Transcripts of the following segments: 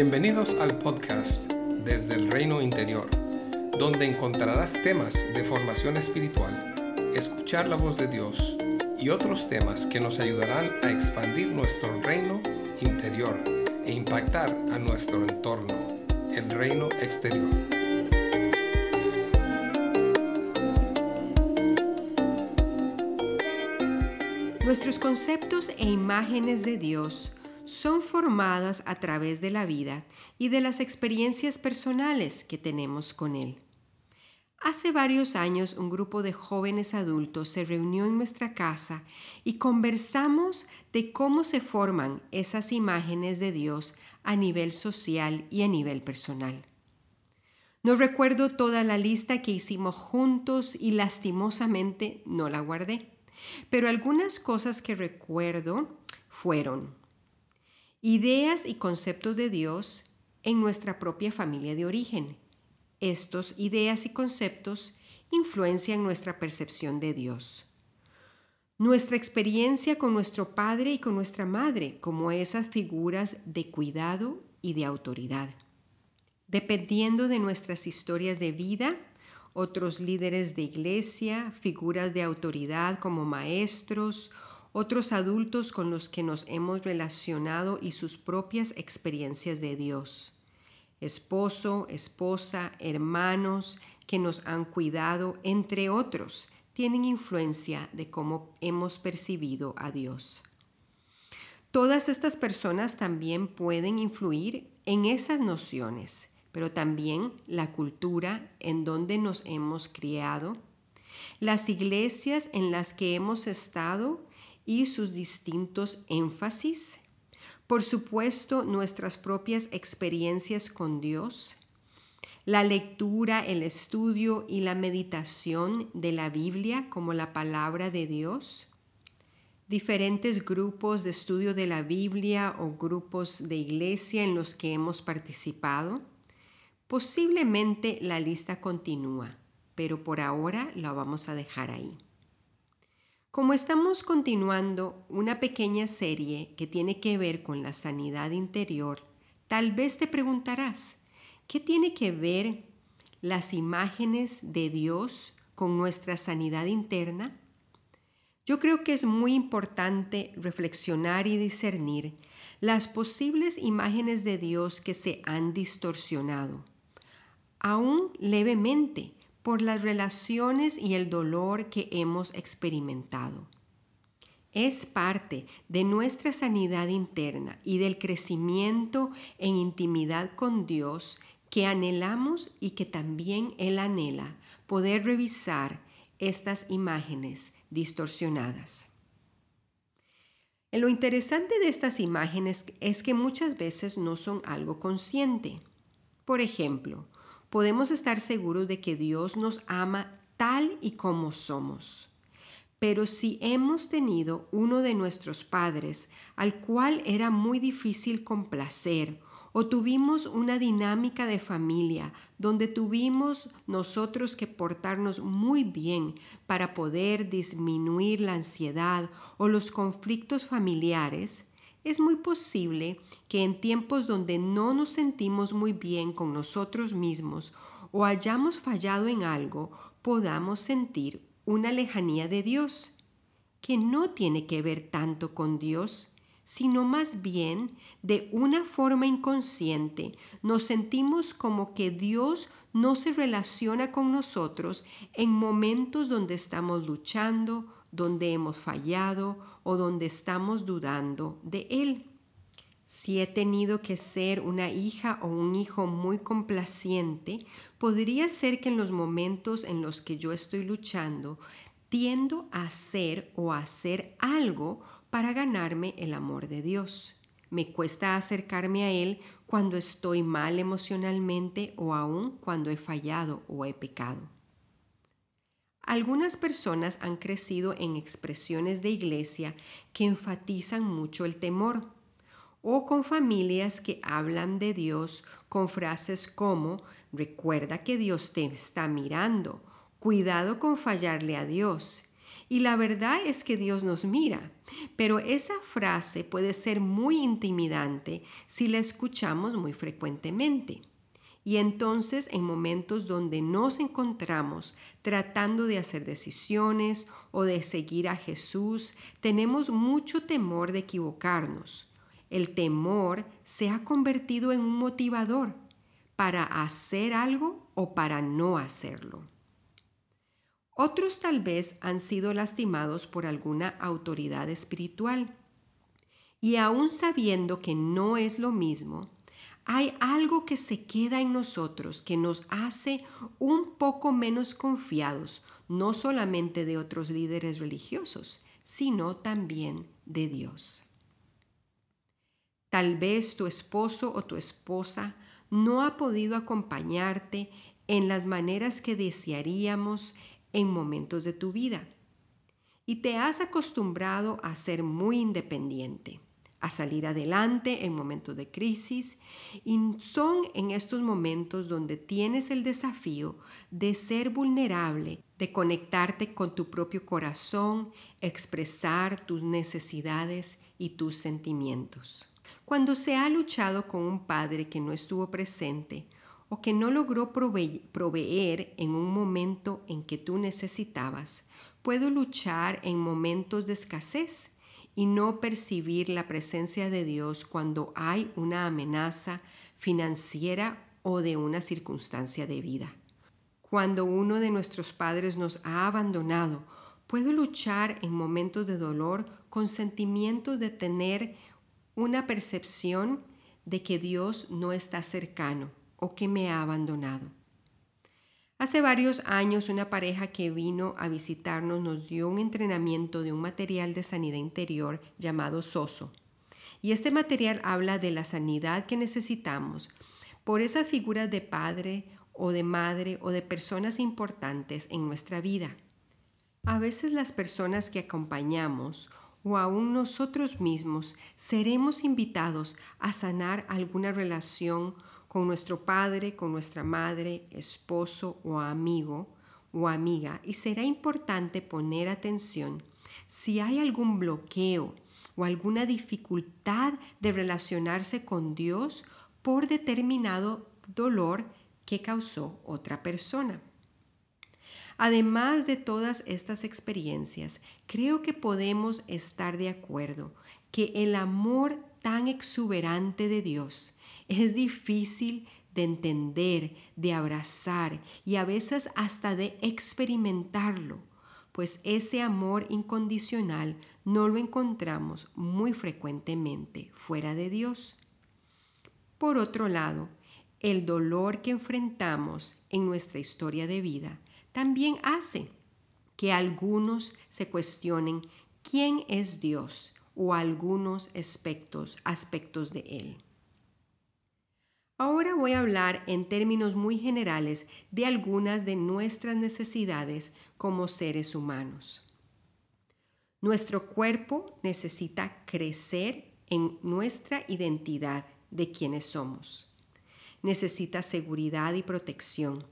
Bienvenidos al podcast Desde el Reino Interior, donde encontrarás temas de formación espiritual, escuchar la voz de Dios y otros temas que nos ayudarán a expandir nuestro reino interior e impactar a nuestro entorno, el reino exterior. Nuestros conceptos e imágenes de Dios son formadas a través de la vida y de las experiencias personales que tenemos con Él. Hace varios años un grupo de jóvenes adultos se reunió en nuestra casa y conversamos de cómo se forman esas imágenes de Dios a nivel social y a nivel personal. No recuerdo toda la lista que hicimos juntos y lastimosamente no la guardé, pero algunas cosas que recuerdo fueron ideas y conceptos de Dios en nuestra propia familia de origen. Estos ideas y conceptos influencian nuestra percepción de Dios. Nuestra experiencia con nuestro padre y con nuestra madre como esas figuras de cuidado y de autoridad. Dependiendo de nuestras historias de vida, otros líderes de iglesia, figuras de autoridad como maestros, otros adultos con los que nos hemos relacionado y sus propias experiencias de Dios. Esposo, esposa, hermanos que nos han cuidado, entre otros, tienen influencia de cómo hemos percibido a Dios. Todas estas personas también pueden influir en esas nociones, pero también la cultura en donde nos hemos criado, las iglesias en las que hemos estado y sus distintos énfasis. Por supuesto, nuestras propias experiencias con Dios, la lectura, el estudio y la meditación de la Biblia como la palabra de Dios, diferentes grupos de estudio de la Biblia o grupos de iglesia en los que hemos participado. Posiblemente la lista continúa, pero por ahora la vamos a dejar ahí. Como estamos continuando una pequeña serie que tiene que ver con la sanidad interior, tal vez te preguntarás, ¿qué tiene que ver las imágenes de Dios con nuestra sanidad interna? Yo creo que es muy importante reflexionar y discernir las posibles imágenes de Dios que se han distorsionado, aún levemente, por las relaciones y el dolor que hemos experimentado. Es parte de nuestra sanidad interna y del crecimiento en intimidad con Dios que anhelamos y que también Él anhela poder revisar estas imágenes distorsionadas. Lo interesante de estas imágenes es que muchas veces no son algo consciente. Por ejemplo, podemos estar seguros de que Dios nos ama tal y como somos. Pero si hemos tenido uno de nuestros padres al cual era muy difícil complacer, o tuvimos una dinámica de familia donde tuvimos nosotros que portarnos muy bien para poder disminuir la ansiedad o los conflictos familiares, es muy posible que en tiempos donde no nos sentimos muy bien con nosotros mismos o hayamos fallado en algo, podamos sentir una lejanía de Dios, que no tiene que ver tanto con Dios, sino más bien de una forma inconsciente. Nos sentimos como que Dios no se relaciona con nosotros en momentos donde estamos luchando, donde hemos fallado o donde estamos dudando de Él. Si he tenido que ser una hija o un hijo muy complaciente, podría ser que en los momentos en los que yo estoy luchando, tiendo a hacer o a hacer algo para ganarme el amor de Dios. Me cuesta acercarme a Él cuando estoy mal emocionalmente o aún cuando he fallado o he pecado. Algunas personas han crecido en expresiones de iglesia que enfatizan mucho el temor o con familias que hablan de Dios con frases como recuerda que Dios te está mirando, cuidado con fallarle a Dios Y la verdad es que Dios nos mira, pero esa frase puede ser muy intimidante si la escuchamos muy frecuentemente. Y entonces en momentos donde nos encontramos tratando de hacer decisiones o de seguir a Jesús, tenemos mucho temor de equivocarnos. El temor se ha convertido en un motivador para hacer algo o para no hacerlo. Otros tal vez han sido lastimados por alguna autoridad espiritual. Y aún sabiendo que no es lo mismo, hay algo que se queda en nosotros que nos hace un poco menos confiados, no solamente de otros líderes religiosos, sino también de Dios. Tal vez tu esposo o tu esposa no ha podido acompañarte en las maneras que desearíamos en momentos de tu vida. Y te has acostumbrado a ser muy independiente, a salir adelante en momentos de crisis. Y son en estos momentos donde tienes el desafío de ser vulnerable, de conectarte con tu propio corazón, expresar tus necesidades y tus sentimientos. Cuando se ha luchado con un padre que no estuvo presente, o que no logró proveer en un momento en que tú necesitabas. Puedo luchar en momentos de escasez y no percibir la presencia de Dios cuando hay una amenaza financiera o de una circunstancia de vida. Cuando uno de nuestros padres nos ha abandonado, puedo luchar en momentos de dolor con sentimientos de tener una percepción de que Dios no está cercano o que me ha abandonado. Hace varios años una pareja que vino a visitarnos nos dio un entrenamiento de un material de sanidad interior llamado SOSO. Y este material habla de la sanidad que necesitamos por esas figuras de padre o de madre o de personas importantes en nuestra vida. A veces las personas que acompañamos o aún nosotros mismos seremos invitados a sanar alguna relación con nuestro padre, con nuestra madre, esposo o amigo o amiga y será importante poner atención si hay algún bloqueo o alguna dificultad de relacionarse con Dios por determinado dolor que causó otra persona. Además de todas estas experiencias, creo que podemos estar de acuerdo que el amor tan exuberante de Dios es difícil de entender, de abrazar y a veces hasta de experimentarlo, pues ese amor incondicional no lo encontramos muy frecuentemente fuera de Dios. Por otro lado, el dolor que enfrentamos en nuestra historia de vida también hace que algunos se cuestionen quién es Dios o algunos aspectos, aspectos de Él. Ahora voy a hablar en términos muy generales de algunas de nuestras necesidades como seres humanos. Nuestro cuerpo necesita crecer en nuestra identidad de quienes somos. Necesita seguridad y protección.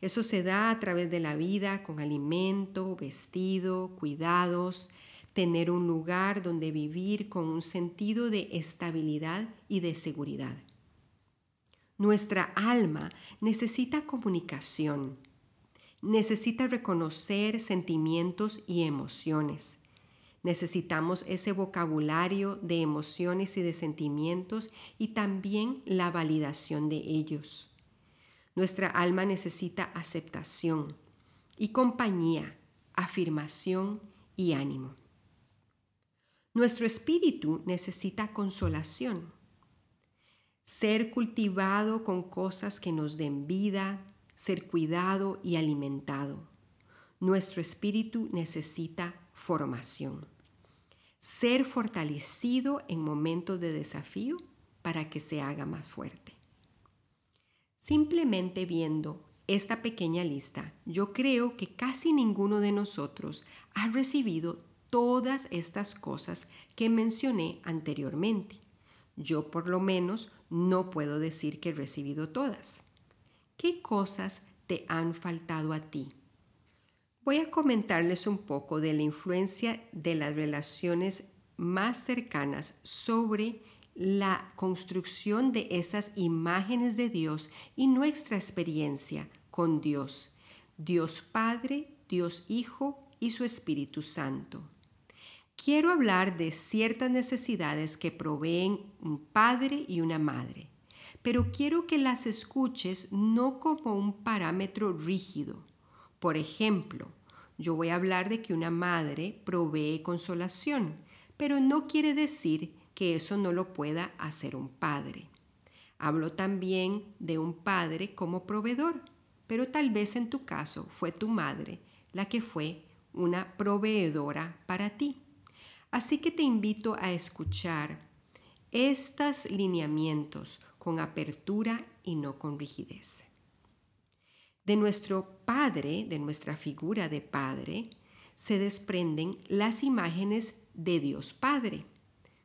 Eso se da a través de la vida con alimento, vestido, cuidados, tener un lugar donde vivir con un sentido de estabilidad y de seguridad. Nuestra alma necesita comunicación, necesita reconocer sentimientos y emociones. Necesitamos ese vocabulario de emociones y de sentimientos y también la validación de ellos. Nuestra alma necesita aceptación y compañía, afirmación y ánimo. Nuestro espíritu necesita consolación ser cultivado con cosas que nos den vida, ser cuidado y alimentado. Nuestro espíritu necesita formación. Ser fortalecido en momentos de desafío para que se haga más fuerte. Simplemente viendo esta pequeña lista, yo creo que casi ninguno de nosotros ha recibido todas estas cosas que mencioné anteriormente. Yo por lo menos no puedo decir que he recibido todas. ¿Qué cosas te han faltado a ti? Voy a comentarles un poco de la influencia de las relaciones más cercanas sobre la construcción de esas imágenes de Dios y nuestra experiencia con Dios, Dios Padre, Dios Hijo y su Espíritu Santo. Quiero hablar de ciertas necesidades que proveen un padre y una madre, pero quiero que las escuches no como un parámetro rígido. Por ejemplo, yo voy a hablar de que una madre provee consolación, pero no quiere decir que eso no lo pueda hacer un padre. Hablo también de un padre como proveedor, pero tal vez en tu caso fue tu madre la que fue una proveedora para ti. Así que te invito a escuchar estos lineamientos con apertura y no con rigidez. De nuestro Padre, de nuestra figura de Padre, se desprenden las imágenes de Dios Padre,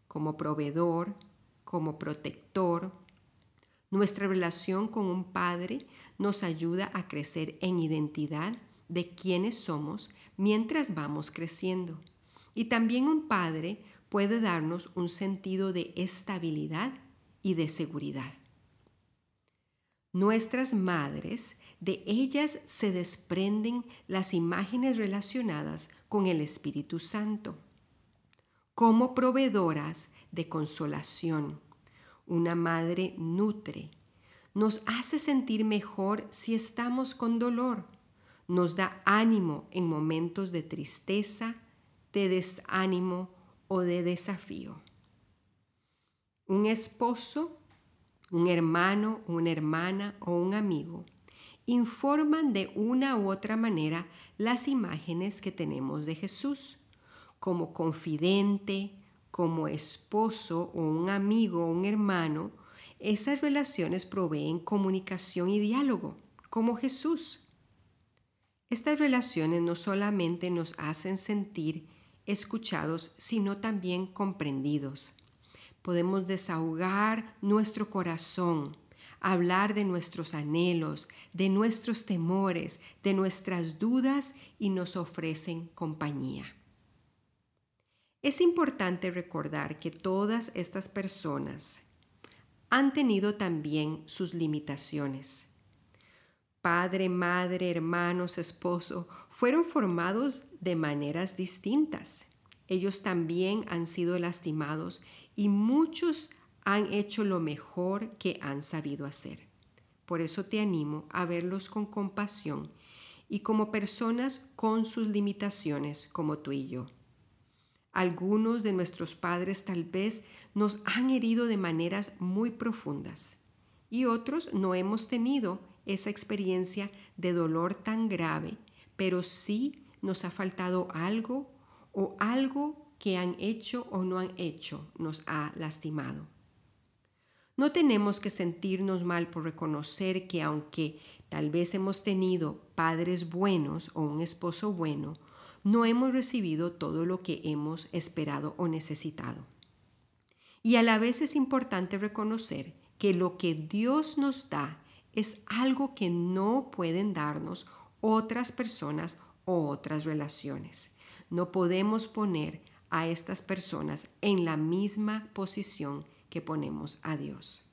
como proveedor, como protector. Nuestra relación con un Padre nos ayuda a crecer en identidad de quiénes somos mientras vamos creciendo. Y también un padre puede darnos un sentido de estabilidad y de seguridad. Nuestras madres, de ellas se desprenden las imágenes relacionadas con el Espíritu Santo. Como proveedoras de consolación, una madre nutre, nos hace sentir mejor si estamos con dolor, nos da ánimo en momentos de tristeza, de desánimo o de desafío. Un esposo, un hermano, una hermana o un amigo informan de una u otra manera las imágenes que tenemos de Jesús, como confidente, como esposo o un amigo o un hermano, esas relaciones proveen comunicación y diálogo, como Jesús. Estas relaciones no solamente nos hacen sentir escuchados, sino también comprendidos. Podemos desahogar nuestro corazón, hablar de nuestros anhelos, de nuestros temores, de nuestras dudas y nos ofrecen compañía. Es importante recordar que todas estas personas han tenido también sus limitaciones. Padre, madre, hermanos, esposo fueron formados de maneras distintas. Ellos también han sido lastimados y muchos han hecho lo mejor que han sabido hacer. Por eso te animo a verlos con compasión y como personas con sus limitaciones como tú y yo. Algunos de nuestros padres tal vez nos han herido de maneras muy profundas y otros no hemos tenido esa experiencia de dolor tan grave pero sí nos ha faltado algo o algo que han hecho o no han hecho nos ha lastimado. No tenemos que sentirnos mal por reconocer que aunque tal vez hemos tenido padres buenos o un esposo bueno, no hemos recibido todo lo que hemos esperado o necesitado. Y a la vez es importante reconocer que lo que Dios nos da es algo que no pueden darnos otras personas o otras relaciones. No podemos poner a estas personas en la misma posición que ponemos a Dios.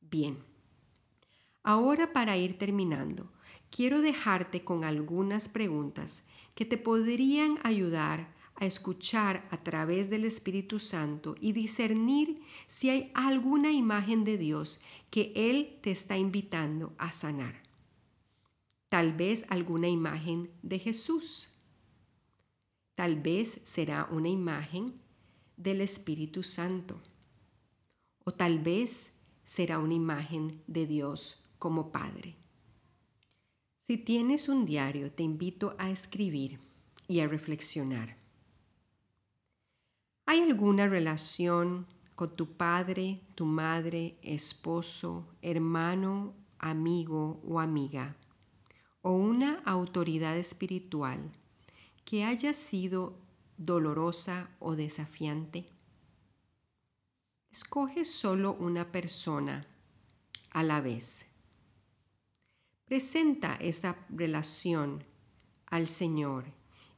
Bien, ahora para ir terminando, quiero dejarte con algunas preguntas que te podrían ayudar a escuchar a través del Espíritu Santo y discernir si hay alguna imagen de Dios que Él te está invitando a sanar tal vez alguna imagen de Jesús. Tal vez será una imagen del Espíritu Santo. O tal vez será una imagen de Dios como Padre. Si tienes un diario, te invito a escribir y a reflexionar. ¿Hay alguna relación con tu padre, tu madre, esposo, hermano, amigo o amiga o una autoridad espiritual que haya sido dolorosa o desafiante? Escoge solo una persona a la vez. Presenta esa relación al Señor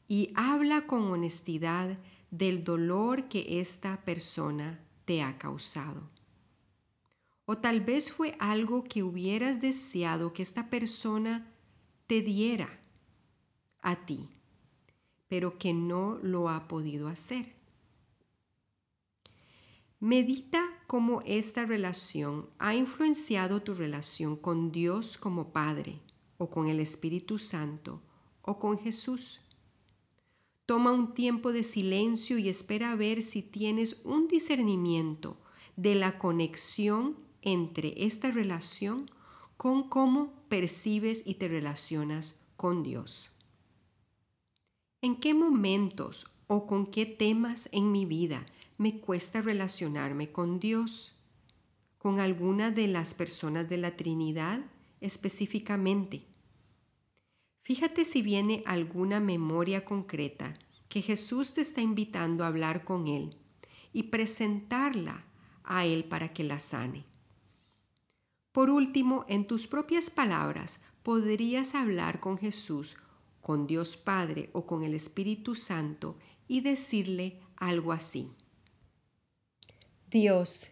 y habla con honestidad del dolor que esta persona te ha causado. O tal vez fue algo que hubieras deseado que esta persona te diera a ti, pero que no lo ha podido hacer. Medita cómo esta relación ha influenciado tu relación con Dios como Padre, o con el Espíritu Santo, o con Jesús. Toma un tiempo de silencio y espera a ver si tienes un discernimiento de la conexión entre esta relación con cómo percibes y te relacionas con Dios. ¿En qué momentos o con qué temas en mi vida me cuesta relacionarme con Dios? ¿Con alguna de las personas de la Trinidad específicamente? Fíjate si viene alguna memoria concreta que Jesús te está invitando a hablar con Él y presentarla a Él para que la sane. Por último, en tus propias palabras, podrías hablar con Jesús, con Dios Padre o con el Espíritu Santo y decirle algo así. Dios,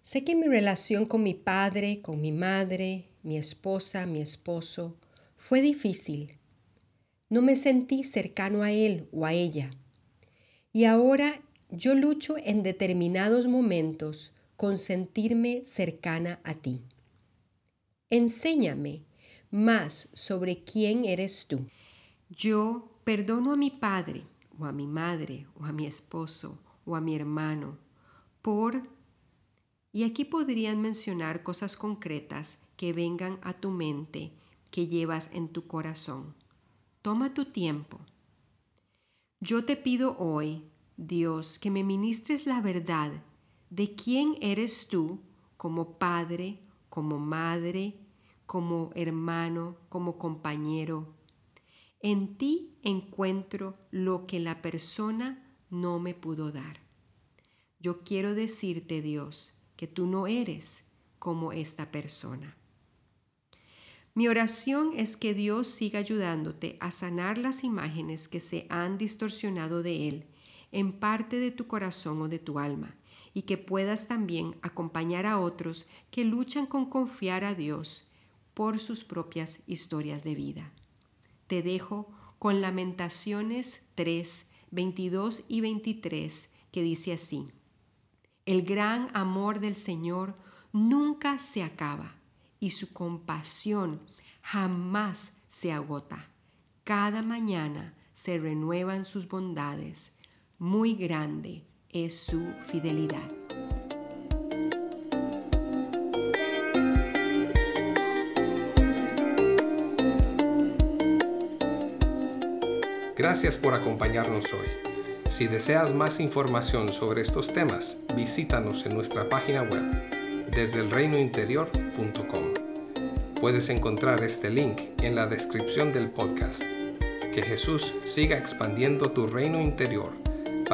sé que mi relación con mi padre, con mi madre, mi esposa, mi esposo, fue difícil. No me sentí cercano a él o a ella. Y ahora yo lucho en determinados momentos con sentirme cercana a ti. Enséñame más sobre quién eres tú. Yo perdono a mi padre o a mi madre o a mi esposo o a mi hermano por... Y aquí podrían mencionar cosas concretas que vengan a tu mente que llevas en tu corazón. Toma tu tiempo. Yo te pido hoy, Dios, que me ministres la verdad de quién eres tú como padre, como madre, como hermano, como compañero. En ti encuentro lo que la persona no me pudo dar. Yo quiero decirte, Dios, que tú no eres como esta persona. Mi oración es que Dios siga ayudándote a sanar las imágenes que se han distorsionado de Él en parte de tu corazón o de tu alma y que puedas también acompañar a otros que luchan con confiar a Dios por sus propias historias de vida. Te dejo con Lamentaciones 3, 22 y 23 que dice así, El gran amor del Señor nunca se acaba y su compasión jamás se agota. Cada mañana se renuevan sus bondades. Muy grande es su fidelidad. Gracias por acompañarnos hoy. Si deseas más información sobre estos temas, visítanos en nuestra página web desde el reinointerior.com. Puedes encontrar este link en la descripción del podcast. Que Jesús siga expandiendo tu reino interior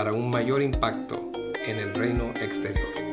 para un mayor impacto en el reino exterior.